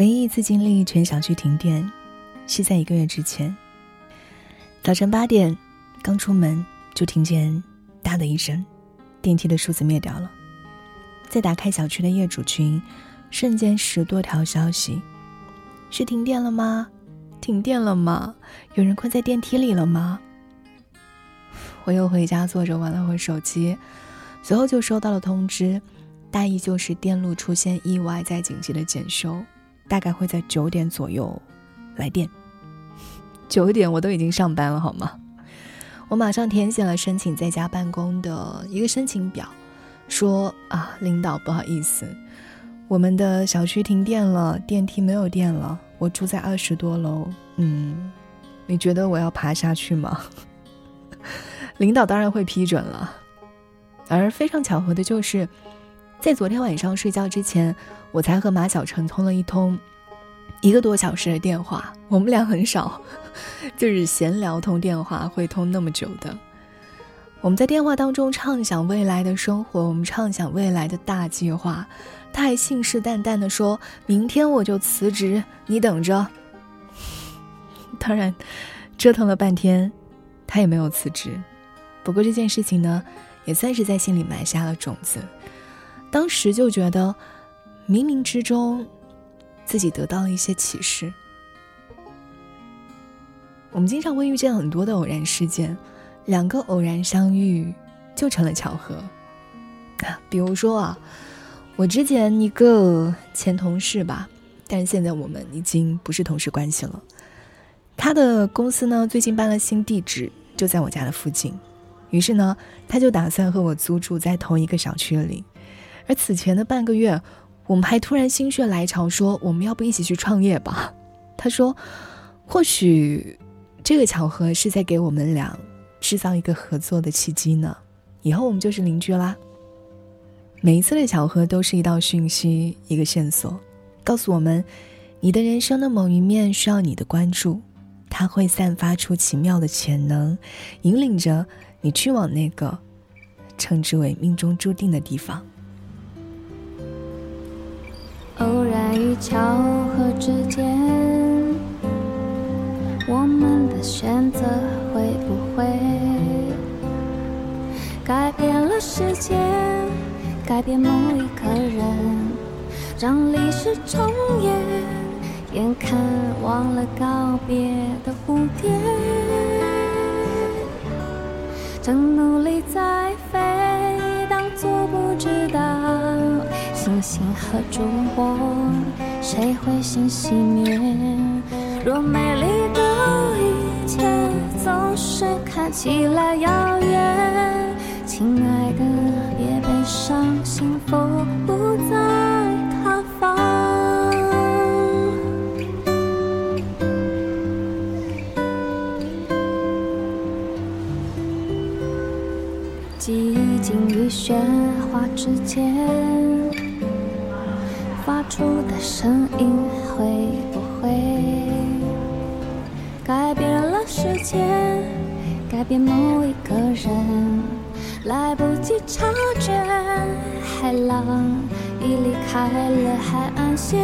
唯一一次经历全小区停电，是在一个月之前。早晨八点，刚出门就听见“哒”的一声，电梯的数字灭掉了。再打开小区的业主群，瞬间十多条消息：“是停电了吗？停电了吗？有人困在电梯里了吗？”我又回家坐着玩了会手机，随后就收到了通知，大意就是电路出现意外，在紧急的检修。大概会在九点左右来电。九点我都已经上班了，好吗？我马上填写了申请在家办公的一个申请表，说啊，领导不好意思，我们的小区停电了，电梯没有电了，我住在二十多楼，嗯，你觉得我要爬下去吗？领导当然会批准了。而非常巧合的就是。在昨天晚上睡觉之前，我才和马小晨通了一通一个多小时的电话。我们俩很少，就是闲聊通电话会通那么久的。我们在电话当中畅想未来的生活，我们畅想未来的大计划。他还信誓旦旦的说：“明天我就辞职，你等着。”当然，折腾了半天，他也没有辞职。不过这件事情呢，也算是在心里埋下了种子。当时就觉得，冥冥之中，自己得到了一些启示。我们经常会遇见很多的偶然事件，两个偶然相遇就成了巧合。比如说啊，我之前一个前同事吧，但是现在我们已经不是同事关系了。他的公司呢，最近搬了新地址，就在我家的附近，于是呢，他就打算和我租住在同一个小区里。而此前的半个月，我们还突然心血来潮说：“我们要不一起去创业吧？”他说：“或许这个巧合是在给我们俩制造一个合作的契机呢。以后我们就是邻居啦。”每一次的巧合都是一道讯息，一个线索，告诉我们你的人生的某一面需要你的关注，它会散发出奇妙的潜能，引领着你去往那个称之为命中注定的地方。偶然与巧合之间，我们的选择会不会改变了世界，改变某一个人，让历史重演？眼看忘了告别的蝴蝶，正努力在飞，当作不知道。星星和烛火，谁会先熄灭？若美丽的一切总是看起来遥远，亲爱的，别悲伤，幸福不在他方。寂静与喧哗之间。声音会不会改变了世界，改变某一个人？来不及察觉，海浪已离开了海岸线。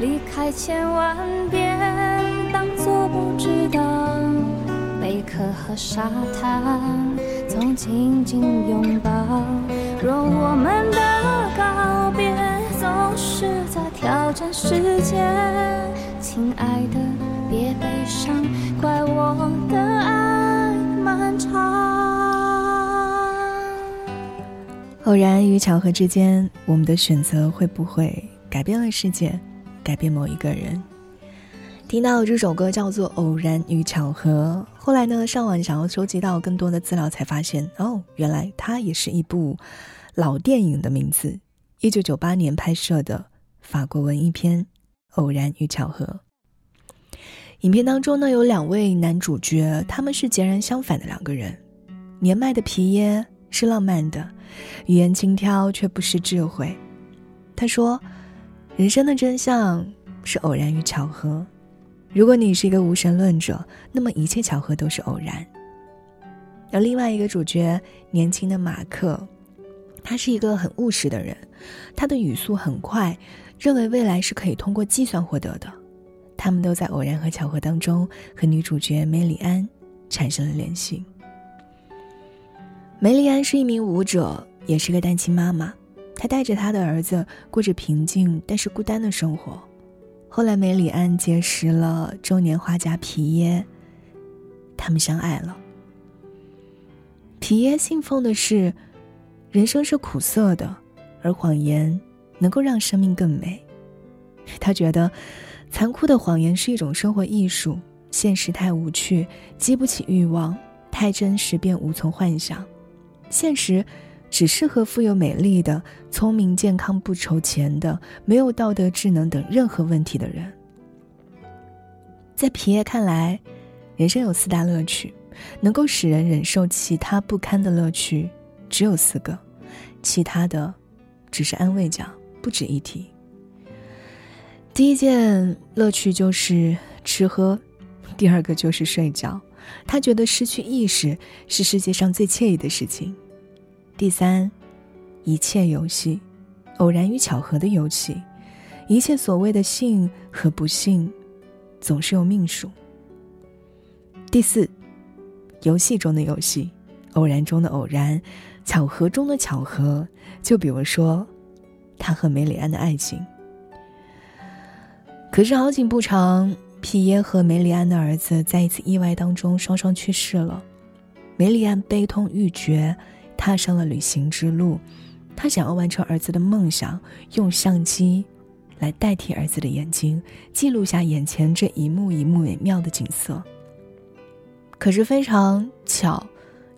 离开千万遍，当作不知道。贝壳和沙滩总紧紧拥抱。若我们的告别总是在挑战时间，亲爱的，别悲伤，怪我的爱漫长。偶然与巧合之间，我们的选择会不会改变了世界，改变某一个人？听到这首歌叫做《偶然与巧合》，后来呢，上网想要收集到更多的资料，才发现哦，原来它也是一部老电影的名字，一九九八年拍摄的法国文艺片《偶然与巧合》。影片当中呢，有两位男主角，他们是截然相反的两个人。年迈的皮耶是浪漫的，语言轻佻却不失智慧。他说：“人生的真相是偶然与巧合。”如果你是一个无神论者，那么一切巧合都是偶然。而另外一个主角，年轻的马克，他是一个很务实的人，他的语速很快，认为未来是可以通过计算获得的。他们都在偶然和巧合当中和女主角梅里安产生了联系。梅里安是一名舞者，也是个单亲妈妈，她带着她的儿子过着平静但是孤单的生活。后来梅里安结识了中年画家皮耶，他们相爱了。皮耶信奉的是。人生是苦涩的，而谎言能够让生命更美。他觉得，残酷的谎言是一种生活艺术。现实太无趣，激不起欲望；太真实，便无从幻想。现实只适合富有美丽的、聪明健康、不愁钱的、没有道德智能等任何问题的人。在皮耶看来，人生有四大乐趣，能够使人忍受其他不堪的乐趣。只有四个，其他的只是安慰奖，不值一提。第一件乐趣就是吃喝，第二个就是睡觉。他觉得失去意识是世界上最惬意的事情。第三，一切游戏，偶然与巧合的游戏，一切所谓的幸和不幸，总是有命数。第四，游戏中的游戏，偶然中的偶然。巧合中的巧合，就比如说，他和梅里安的爱情。可是好景不长，皮耶和梅里安的儿子在一次意外当中双双去世了。梅里安悲痛欲绝，踏上了旅行之路。他想要完成儿子的梦想，用相机来代替儿子的眼睛，记录下眼前这一幕一幕美妙的景色。可是非常巧。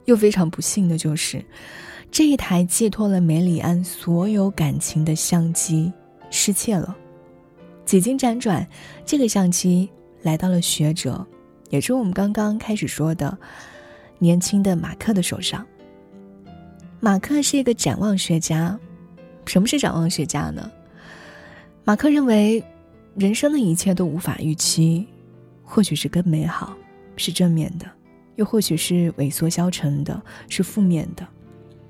又非常不幸的就是，这一台寄托了梅里安所有感情的相机失窃了。几经辗转，这个相机来到了学者，也是我们刚刚开始说的年轻的马克的手上。马克是一个展望学家。什么是展望学家呢？马克认为，人生的一切都无法预期，或许是更美好，是正面的。又或许是萎缩消沉的，是负面的。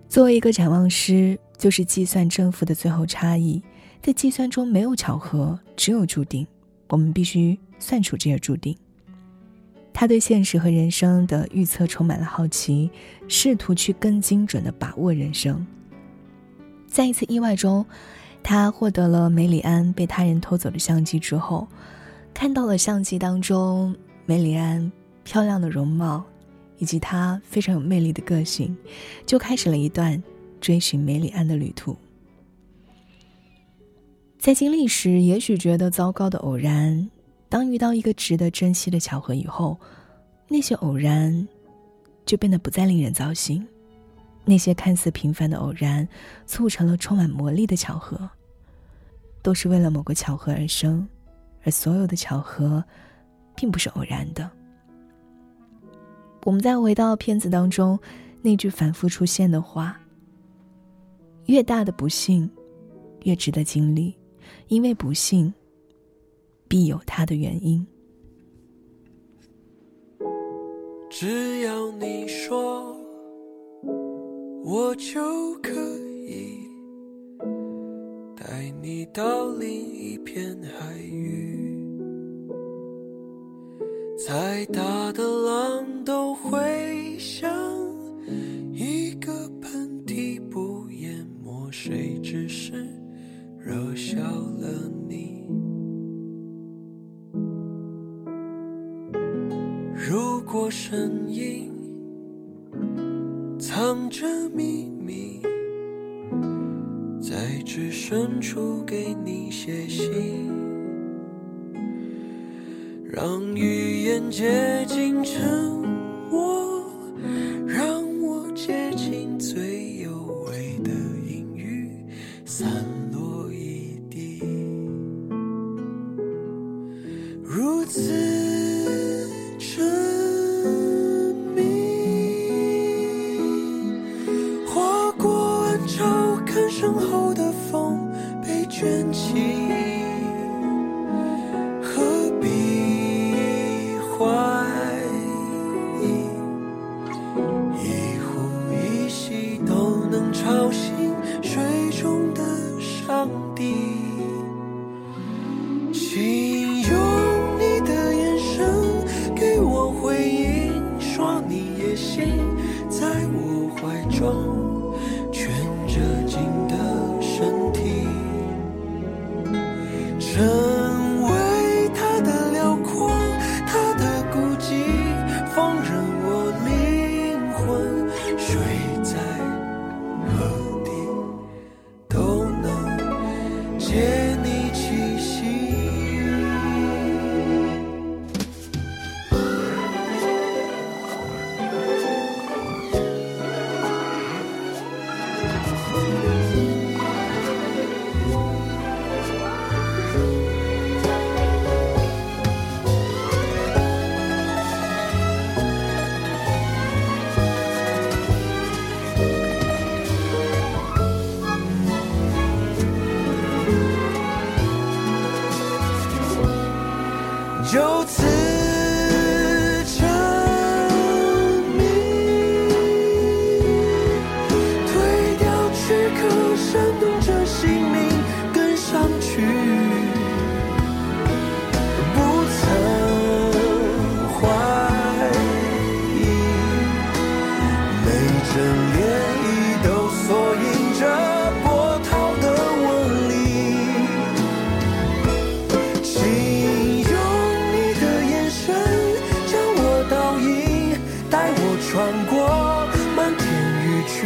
作为一个展望师，就是计算正负的最后差异，在计算中没有巧合，只有注定。我们必须算出这些注定。他对现实和人生的预测充满了好奇，试图去更精准的把握人生。在一次意外中，他获得了梅里安被他人偷走的相机之后，看到了相机当中梅里安漂亮的容貌。以及他非常有魅力的个性，就开始了一段追寻梅里安的旅途。在经历时，也许觉得糟糕的偶然，当遇到一个值得珍惜的巧合以后，那些偶然就变得不再令人糟心。那些看似平凡的偶然，促成了充满魔力的巧合，都是为了某个巧合而生，而所有的巧合，并不是偶然的。我们再回到片子当中，那句反复出现的话：“越大的不幸，越值得经历，因为不幸必有它的原因。”只要你说，我就可以带你到另一片海域。再大的浪都会像一个盆声音藏着秘密，在至深处给你写信。让语言接近沉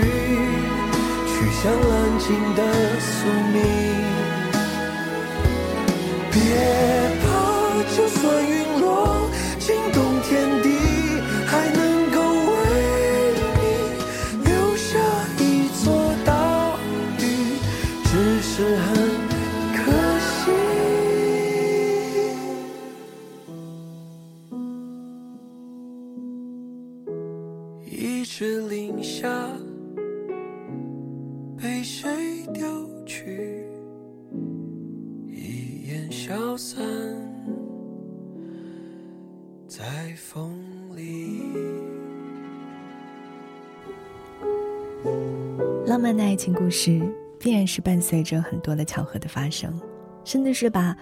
去向蓝鲸的宿命，别怕，就算被谁丢去？一眼消散在风里。浪漫的爱情故事必然是伴随着很多的巧合的发生，甚至是把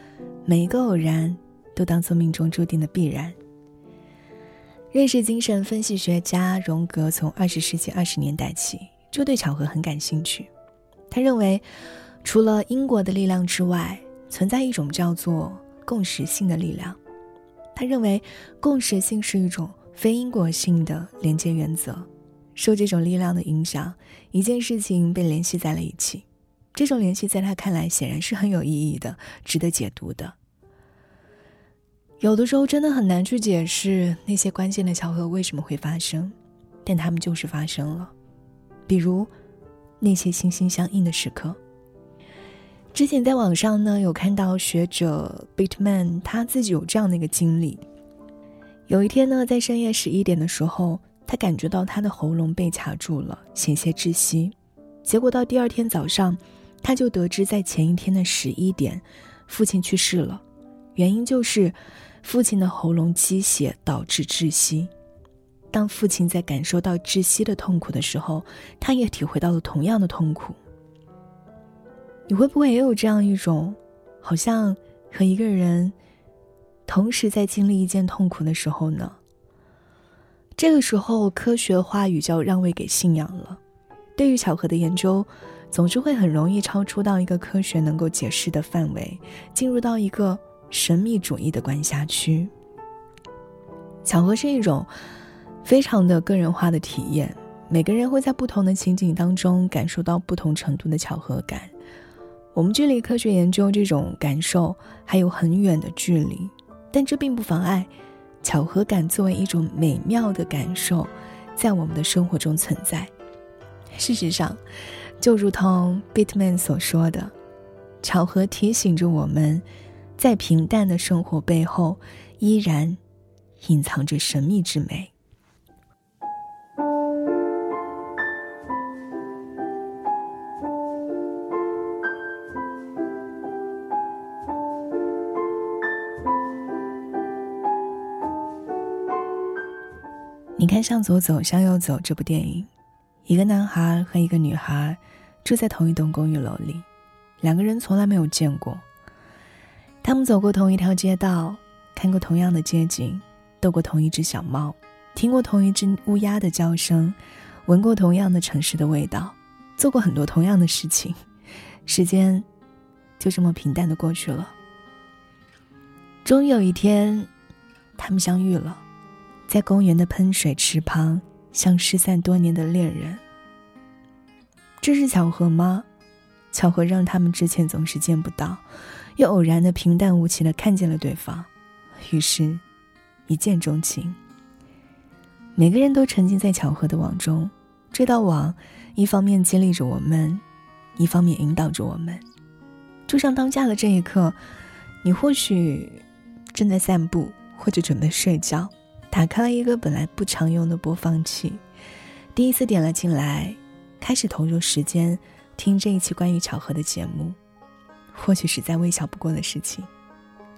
每一个偶然都当做命中注定的必然。认识精神分析学家荣格从二十世纪二十年代起就对巧合很感兴趣。他认为，除了因果的力量之外，存在一种叫做共识性的力量。他认为，共识性是一种非因果性的连接原则。受这种力量的影响，一件事情被联系在了一起。这种联系在他看来显然是很有意义的，值得解读的。有的时候真的很难去解释那些关键的巧合为什么会发生，但他们就是发生了。比如。那些心心相印的时刻。之前在网上呢，有看到学者 Bitman 他自己有这样的一个经历。有一天呢，在深夜十一点的时候，他感觉到他的喉咙被卡住了，险些窒息。结果到第二天早上，他就得知在前一天的十一点，父亲去世了，原因就是父亲的喉咙积血导致窒息。当父亲在感受到窒息的痛苦的时候，他也体会到了同样的痛苦。你会不会也有这样一种，好像和一个人同时在经历一件痛苦的时候呢？这个时候，科学话语就要让位给信仰了。对于巧合的研究，总是会很容易超出到一个科学能够解释的范围，进入到一个神秘主义的管辖区。巧合是一种。非常的个人化的体验，每个人会在不同的情景当中感受到不同程度的巧合感。我们距离科学研究这种感受还有很远的距离，但这并不妨碍巧合感作为一种美妙的感受，在我们的生活中存在。事实上，就如同 Bitman 所说的，巧合提醒着我们，在平淡的生活背后，依然隐藏着神秘之美。你看《向左走，向右走》这部电影，一个男孩和一个女孩住在同一栋公寓楼里，两个人从来没有见过。他们走过同一条街道，看过同样的街景，逗过同一只小猫，听过同一只乌鸦的叫声，闻过同样的城市的味道，做过很多同样的事情。时间就这么平淡的过去了。终于有一天，他们相遇了。在公园的喷水池旁，像失散多年的恋人。这是巧合吗？巧合让他们之前总是见不到，又偶然的平淡无奇的看见了对方，于是，一见钟情。每个人都沉浸在巧合的网中，这道网一方面激励着我们，一方面引导着我们。就像当下的这一刻，你或许正在散步，或者准备睡觉。打开了一个本来不常用的播放器，第一次点了进来，开始投入时间听这一期关于巧合的节目。或许是在微小不过的事情，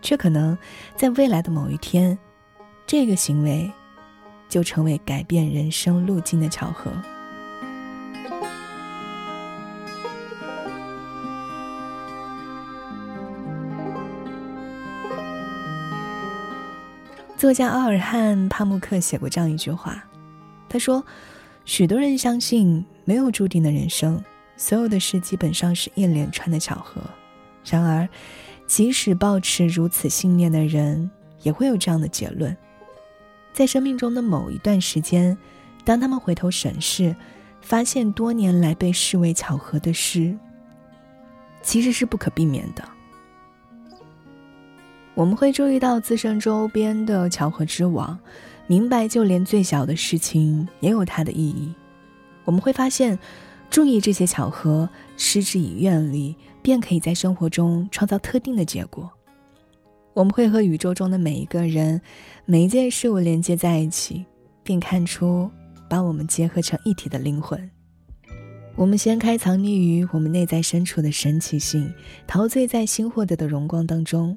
却可能在未来的某一天，这个行为就成为改变人生路径的巧合。作家奥尔汉·帕慕克写过这样一句话，他说：“许多人相信没有注定的人生，所有的事基本上是一连串的巧合。然而，即使抱持如此信念的人，也会有这样的结论：在生命中的某一段时间，当他们回头审视，发现多年来被视为巧合的事，其实是不可避免的。”我们会注意到自身周边的巧合之网，明白就连最小的事情也有它的意义。我们会发现，注意这些巧合，施之以愿力，便可以在生活中创造特定的结果。我们会和宇宙中的每一个人、每一件事物连接在一起，并看出把我们结合成一体的灵魂。我们掀开藏匿于我们内在深处的神奇性，陶醉在新获得的荣光当中。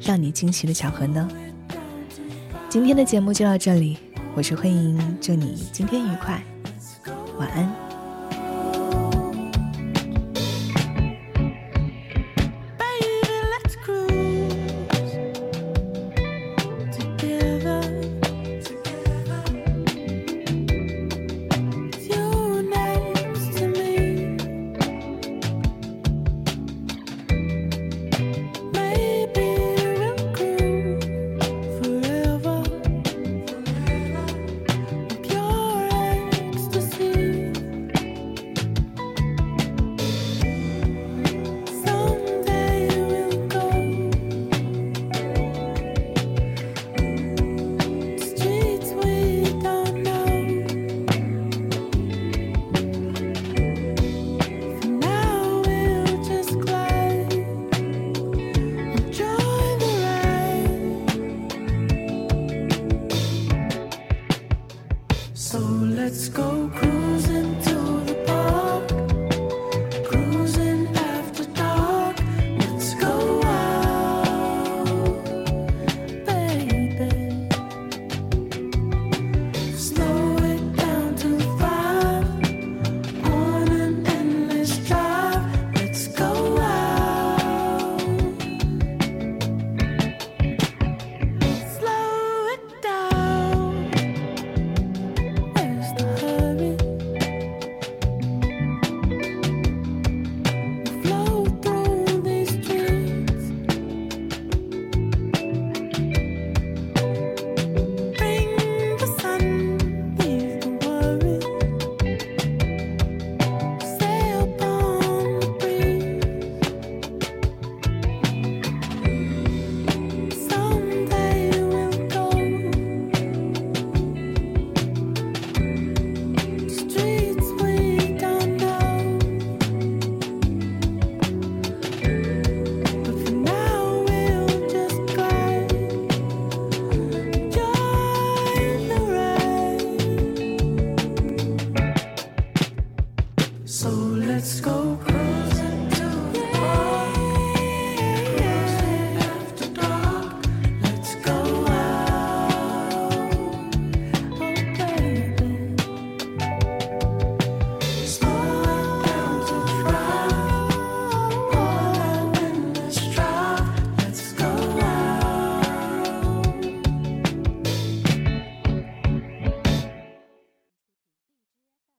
让你惊喜的巧合呢？今天的节目就到这里，我是慧莹，祝你今天愉快，晚安。